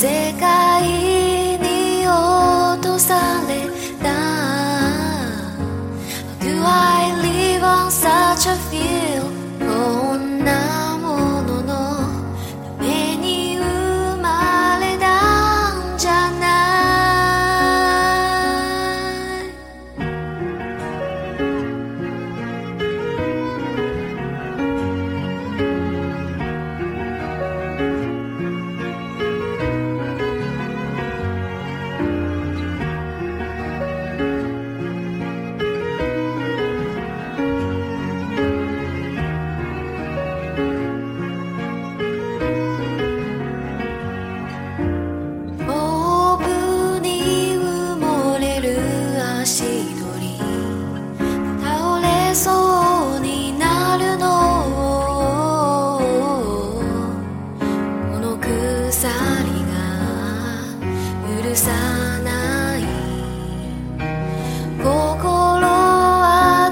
世界鎖が許さない心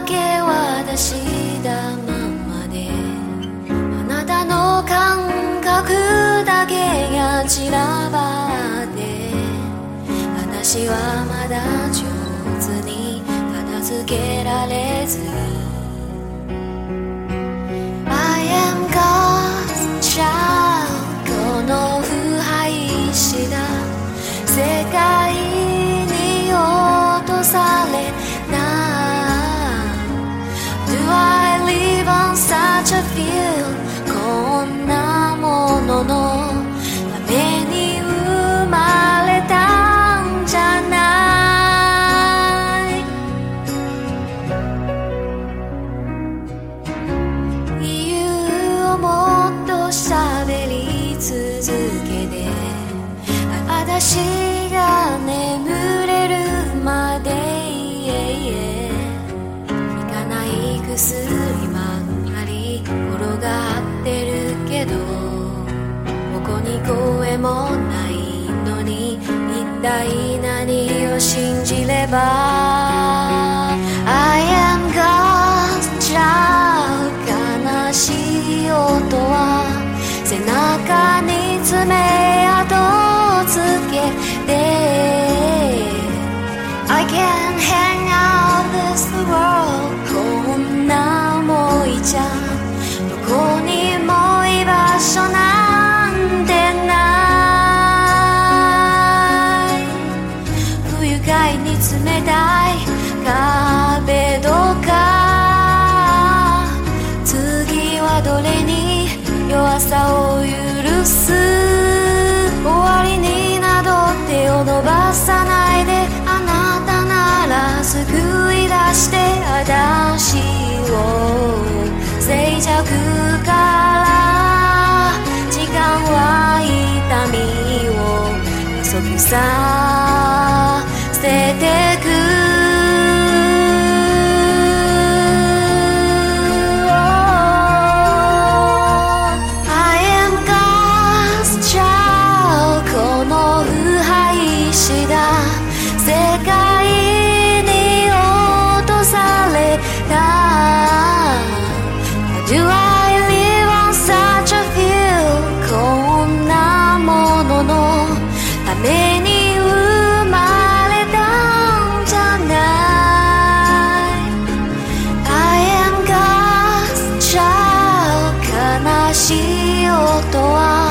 明け渡したままで。あなたの感覚だけが散らばって。私はまだ上手に片付けられず。Such a field こんなもののために生まれたんじゃない。理由をもっと喋り続けてあ私もないのに一体何を信じれば I am God じゃ悲しい音はさを許す終わりになど手を伸ばさないであなたなら救い出して私を静寂から時間は痛みを加速させてことは